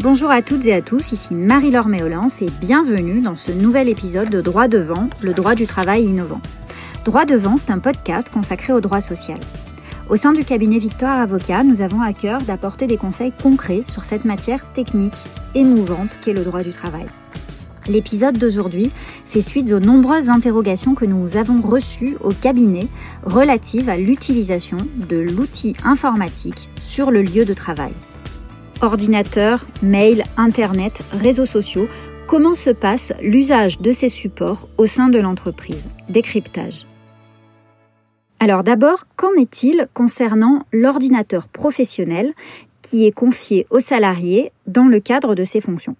Bonjour à toutes et à tous, ici Marie-Laure Méolance et bienvenue dans ce nouvel épisode de Droit devant, le droit du travail innovant. Droit devant, c'est un podcast consacré au droit social. Au sein du cabinet Victoire Avocat, nous avons à cœur d'apporter des conseils concrets sur cette matière technique, émouvante qu'est le droit du travail. L'épisode d'aujourd'hui fait suite aux nombreuses interrogations que nous avons reçues au cabinet relatives à l'utilisation de l'outil informatique sur le lieu de travail. Ordinateur, mail, internet, réseaux sociaux, comment se passe l'usage de ces supports au sein de l'entreprise? Décryptage. Alors d'abord, qu'en est-il concernant l'ordinateur professionnel qui est confié aux salariés dans le cadre de ses fonctions?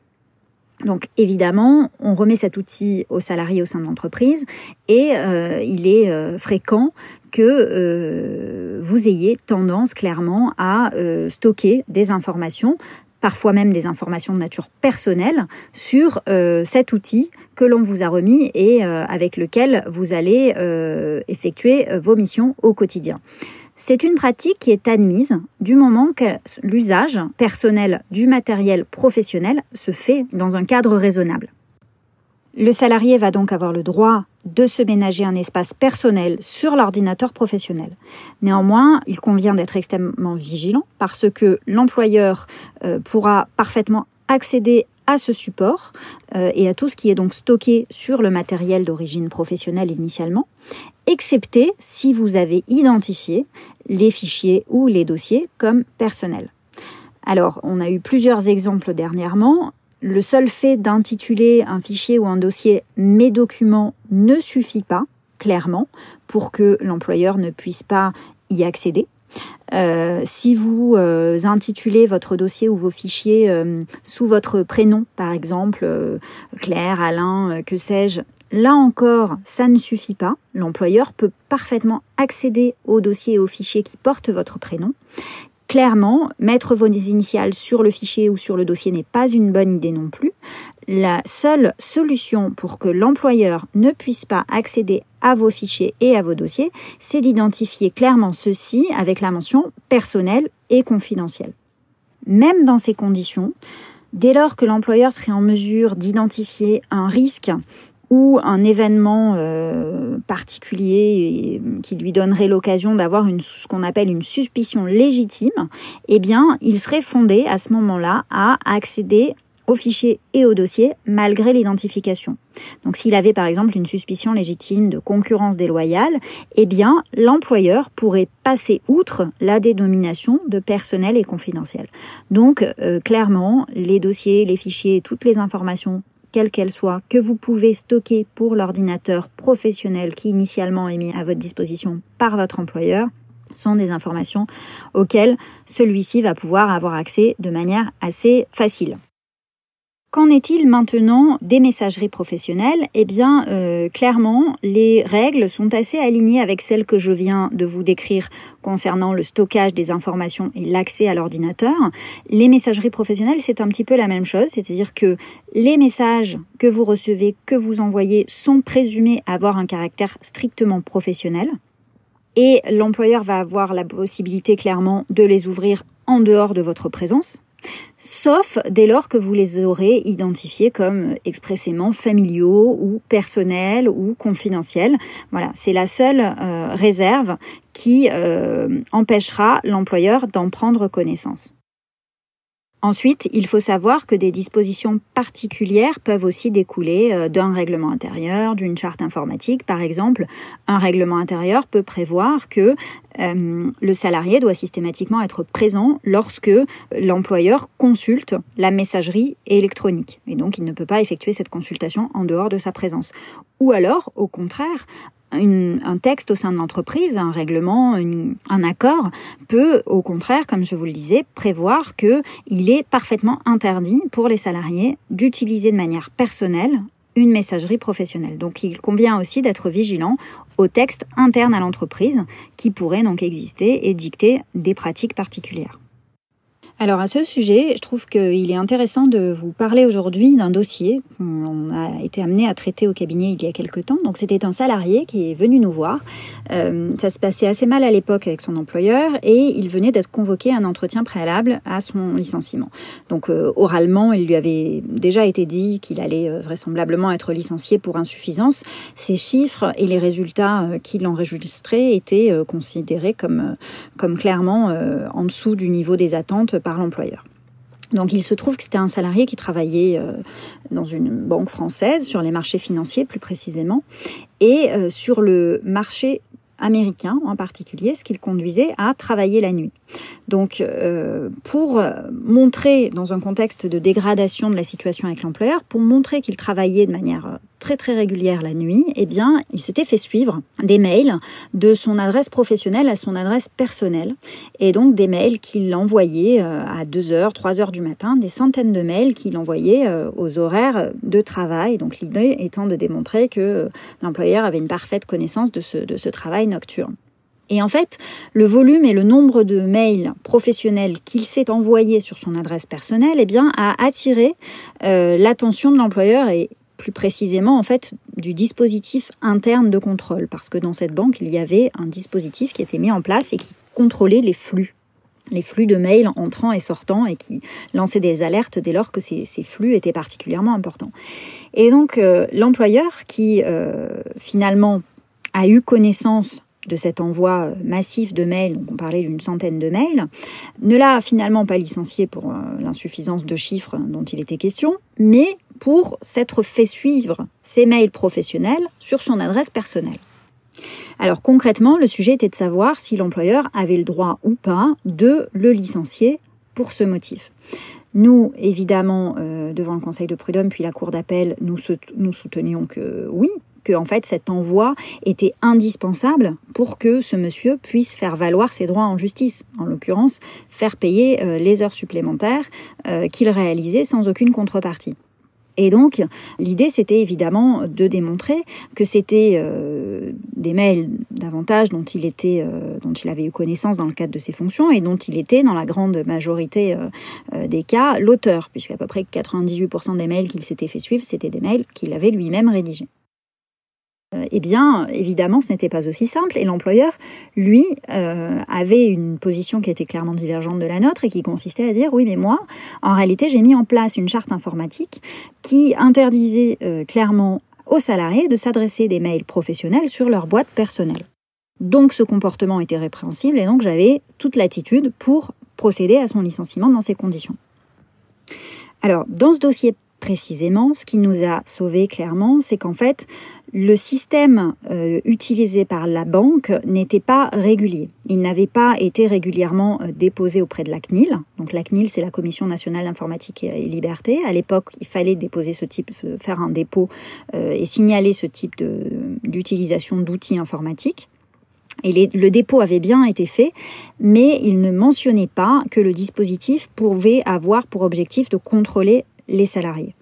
Donc évidemment, on remet cet outil aux salariés au sein de l'entreprise et euh, il est euh, fréquent que euh, vous ayez tendance clairement à stocker des informations parfois même des informations de nature personnelle sur cet outil que l'on vous a remis et avec lequel vous allez effectuer vos missions au quotidien. C'est une pratique qui est admise du moment que l'usage personnel du matériel professionnel se fait dans un cadre raisonnable. Le salarié va donc avoir le droit de se ménager un espace personnel sur l'ordinateur professionnel. Néanmoins, il convient d'être extrêmement vigilant parce que l'employeur euh, pourra parfaitement accéder à ce support euh, et à tout ce qui est donc stocké sur le matériel d'origine professionnelle initialement, excepté si vous avez identifié les fichiers ou les dossiers comme personnels. Alors, on a eu plusieurs exemples dernièrement. Le seul fait d'intituler un fichier ou un dossier mes documents ne suffit pas, clairement, pour que l'employeur ne puisse pas y accéder. Euh, si vous euh, intitulez votre dossier ou vos fichiers euh, sous votre prénom, par exemple, Claire, Alain, que sais-je, là encore, ça ne suffit pas. L'employeur peut parfaitement accéder au dossier et aux fichiers qui portent votre prénom. Clairement, mettre vos initiales sur le fichier ou sur le dossier n'est pas une bonne idée non plus. La seule solution pour que l'employeur ne puisse pas accéder à vos fichiers et à vos dossiers, c'est d'identifier clairement ceci avec la mention personnelle et confidentielle. Même dans ces conditions, dès lors que l'employeur serait en mesure d'identifier un risque ou un événement euh, particulier qui lui donnerait l'occasion d'avoir ce qu'on appelle une suspicion légitime, eh bien, il serait fondé à ce moment-là à accéder au fichier et au dossier malgré l'identification. Donc s'il avait par exemple une suspicion légitime de concurrence déloyale, eh bien l'employeur pourrait passer outre la dénomination de personnel et confidentiel. Donc euh, clairement, les dossiers, les fichiers, toutes les informations quelle qu'elle soit, que vous pouvez stocker pour l'ordinateur professionnel qui initialement est mis à votre disposition par votre employeur, sont des informations auxquelles celui-ci va pouvoir avoir accès de manière assez facile. Qu'en est-il maintenant des messageries professionnelles? Eh bien, euh, clairement, les règles sont assez alignées avec celles que je viens de vous décrire concernant le stockage des informations et l'accès à l'ordinateur. Les messageries professionnelles, c'est un petit peu la même chose, c'est-à-dire que les messages que vous recevez, que vous envoyez, sont présumés avoir un caractère strictement professionnel. Et l'employeur va avoir la possibilité clairement de les ouvrir en dehors de votre présence, sauf dès lors que vous les aurez identifiés comme expressément familiaux ou personnels ou confidentiels. Voilà, c'est la seule euh, réserve qui euh, empêchera l'employeur d'en prendre connaissance. Ensuite, il faut savoir que des dispositions particulières peuvent aussi découler euh, d'un règlement intérieur, d'une charte informatique. Par exemple, un règlement intérieur peut prévoir que euh, le salarié doit systématiquement être présent lorsque l'employeur consulte la messagerie électronique. Et donc, il ne peut pas effectuer cette consultation en dehors de sa présence. Ou alors, au contraire, un texte au sein de l'entreprise, un règlement, un accord peut, au contraire, comme je vous le disais, prévoir que il est parfaitement interdit pour les salariés d'utiliser de manière personnelle une messagerie professionnelle. Donc il convient aussi d'être vigilant aux textes internes à l'entreprise qui pourraient donc exister et dicter des pratiques particulières. Alors à ce sujet, je trouve qu'il est intéressant de vous parler aujourd'hui d'un dossier qu'on a été amené à traiter au cabinet il y a quelque temps. Donc c'était un salarié qui est venu nous voir. Euh, ça se passait assez mal à l'époque avec son employeur et il venait d'être convoqué à un entretien préalable à son licenciement. Donc euh, oralement, il lui avait déjà été dit qu'il allait euh, vraisemblablement être licencié pour insuffisance. Ces chiffres et les résultats qu'il enregistrait étaient considérés comme, comme clairement en dessous du niveau des attentes l'employeur. Donc il se trouve que c'était un salarié qui travaillait euh, dans une banque française sur les marchés financiers plus précisément et euh, sur le marché américain en particulier, ce qui le conduisait à travailler la nuit. Donc, euh, pour montrer, dans un contexte de dégradation de la situation avec l'employeur, pour montrer qu'il travaillait de manière très très régulière la nuit, eh bien, il s'était fait suivre des mails de son adresse professionnelle à son adresse personnelle. Et donc des mails qu'il envoyait euh, à 2h, 3h du matin, des centaines de mails qu'il envoyait euh, aux horaires de travail. Donc l'idée étant de démontrer que euh, l'employeur avait une parfaite connaissance de ce, de ce travail nocturne. Et en fait, le volume et le nombre de mails professionnels qu'il s'est envoyé sur son adresse personnelle, eh bien, a attiré l'attention de l'employeur et plus précisément en fait du dispositif interne de contrôle parce que dans cette banque il y avait un dispositif qui était mis en place et qui contrôlait les flux les flux de mails entrant et sortant et qui lançait des alertes dès lors que ces, flux étaient particulièrement importants. Et donc euh, l'employeur qui euh, finalement a eu connaissance de cet envoi massif de mails, donc on parlait d'une centaine de mails, ne l'a finalement pas licencié pour euh, l'insuffisance de chiffres dont il était question, mais pour s'être fait suivre ses mails professionnels sur son adresse personnelle. Alors concrètement, le sujet était de savoir si l'employeur avait le droit ou pas de le licencier pour ce motif. Nous, évidemment, euh, devant le Conseil de prud'homme puis la Cour d'appel, nous soutenions que oui, en fait cet envoi était indispensable pour que ce monsieur puisse faire valoir ses droits en justice, en l'occurrence faire payer euh, les heures supplémentaires euh, qu'il réalisait sans aucune contrepartie. Et donc, l'idée, c'était évidemment de démontrer que c'était euh, des mails davantage dont il était, dont il avait eu connaissance dans le cadre de ses fonctions et dont il était, dans la grande majorité des cas, l'auteur, puisqu'à peu près 98% des mails qu'il s'était fait suivre, c'était des mails qu'il avait lui-même rédigés. Euh, eh bien, évidemment, ce n'était pas aussi simple. Et l'employeur, lui, euh, avait une position qui était clairement divergente de la nôtre et qui consistait à dire, oui, mais moi, en réalité, j'ai mis en place une charte informatique qui interdisait euh, clairement aux salariés de s'adresser des mails professionnels sur leur boîte personnelle. Donc, ce comportement était répréhensible et donc j'avais toute l'attitude pour procéder à son licenciement dans ces conditions. Alors, dans ce dossier précisément, ce qui nous a sauvés clairement, c'est qu'en fait, le système euh, utilisé par la banque n'était pas régulier. Il n'avait pas été régulièrement euh, déposé auprès de la CNIL. Donc la CNIL, c'est la Commission nationale d'informatique et liberté. À l'époque, il fallait déposer ce type, euh, faire un dépôt et signaler ce type d'utilisation d'outils informatiques. Et le dépôt avait bien été fait, mais il ne mentionnait pas que le dispositif pouvait avoir pour objectif de contrôler les salariés.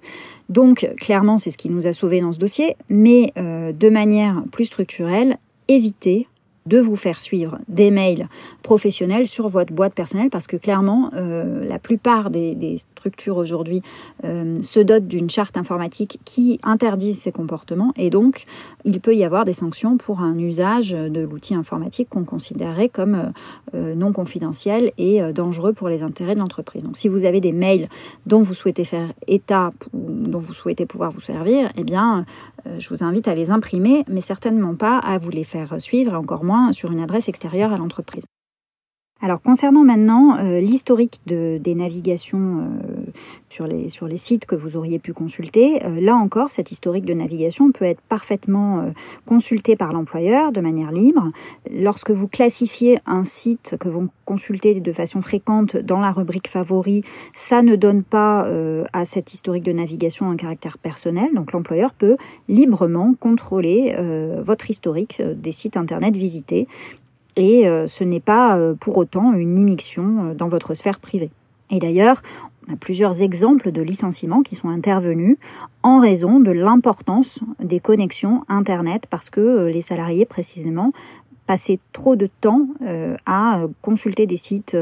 Donc clairement, c'est ce qui nous a sauvés dans ce dossier, mais euh, de manière plus structurelle, éviter de vous faire suivre des mails professionnels sur votre boîte personnelle parce que clairement, euh, la plupart des, structures aujourd'hui euh, se dotent d'une charte informatique qui interdit ces comportements et donc il peut y avoir des sanctions pour un usage de l'outil informatique qu'on considérerait comme euh, non confidentiel et dangereux pour les intérêts de l'entreprise. Donc si vous avez des mails dont vous souhaitez faire état, dont vous souhaitez pouvoir vous servir, eh bien je vous invite à les imprimer, mais certainement pas à vous les faire suivre, et encore moins sur une adresse extérieure à l'entreprise. Alors concernant maintenant euh, l'historique de, des navigations euh, sur, les, sur les sites que vous auriez pu consulter, euh, là encore, cet historique de navigation peut être parfaitement consulté par l'employeur de manière libre. Lorsque vous classifiez un site que vous consultez de façon fréquente dans la rubrique favoris, ça ne donne pas à cet historique de navigation un caractère personnel, donc l'employeur peut librement contrôler votre historique des sites internet visités et euh, ce n'est pas euh, pour autant une immixtion euh, dans votre sphère privée. Et d'ailleurs, on a plusieurs exemples de licenciements qui sont intervenus en raison de l'importance des connexions Internet parce que les salariés précisément passer trop de temps à consulter des sites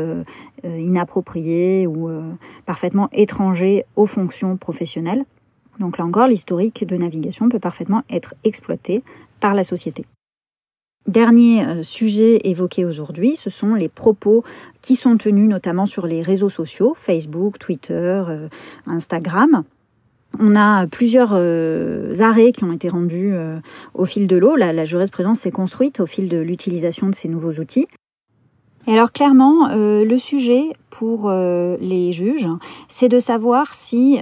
inappropriés ou parfaitement étrangers aux fonctions professionnelles. Donc là encore, l'historique de navigation peut parfaitement être exploité par la société. Dernier euh, sujet évoqué aujourd'hui, ce sont les propos qui sont tenus notamment sur les réseaux sociaux, Facebook, Twitter, euh, Instagram. On a plusieurs euh, arrêts qui ont été rendus au fil de l'eau. La, la jurisprudence s'est construite au fil de l'utilisation de ces nouveaux outils. Et alors clairement, le sujet pour les juges, c'est de savoir si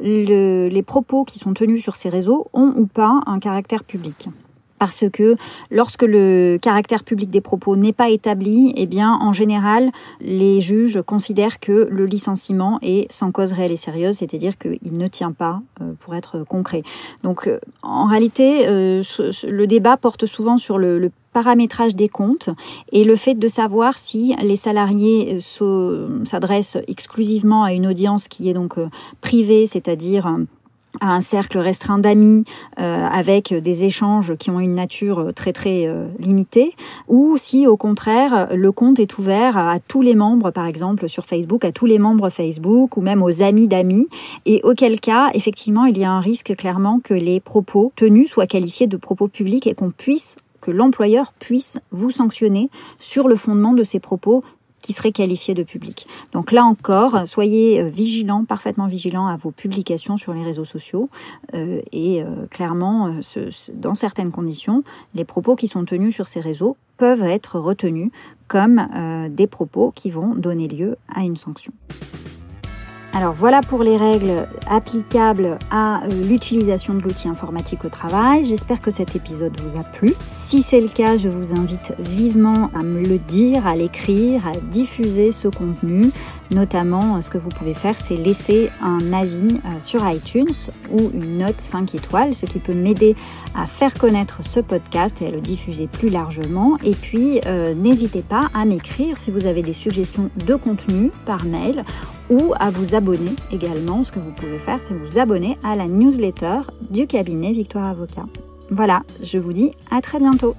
les propos qui sont tenus sur ces réseaux ont ou pas un caractère public parce que lorsque le caractère public des propos n'est pas établi, eh bien, en général, les juges considèrent que le licenciement est sans cause réelle et sérieuse, c'est-à-dire qu'il ne tient pas, euh, pour être concret. Donc, euh, en réalité, euh, le débat porte souvent sur le, paramétrage des comptes et le fait de savoir si les salariés s'adressent exclusivement à une audience qui est donc privée, c'est-à-dire à un cercle restreint d'amis euh, avec des échanges qui ont une nature très très euh, limitée ou si au contraire le compte est ouvert à tous les membres par exemple sur Facebook à tous les membres Facebook ou même aux amis d'amis et auquel cas effectivement il y a un risque clairement que les propos tenus soient qualifiés de propos publics et qu'on puisse que l'employeur puisse vous sanctionner sur le fondement de ces propos qui serait qualifié de public. Donc là encore, soyez euh, vigilants, parfaitement vigilants à vos publications sur les réseaux sociaux euh, et euh, clairement, dans certaines conditions, les propos qui sont tenus sur ces réseaux peuvent être retenus comme des propos qui vont donner lieu à une sanction. Alors voilà pour les règles applicables à euh, l'utilisation de l'outil informatique au travail. J'espère que cet épisode vous a plu. Si c'est le cas, je vous invite vivement à me le dire, à l'écrire, à diffuser ce contenu. Notamment, euh, ce que vous pouvez faire, c'est laisser un avis euh, sur iTunes ou une note 5 étoiles, ce qui peut m'aider à faire connaître ce podcast et à le diffuser plus largement. Et puis, n'hésitez pas à m'écrire si vous avez des suggestions de contenu par mail ou à vous abonner également. Ce que vous pouvez faire, c'est vous abonner à la newsletter du cabinet Victoire Avocat. Voilà, je vous dis à très bientôt.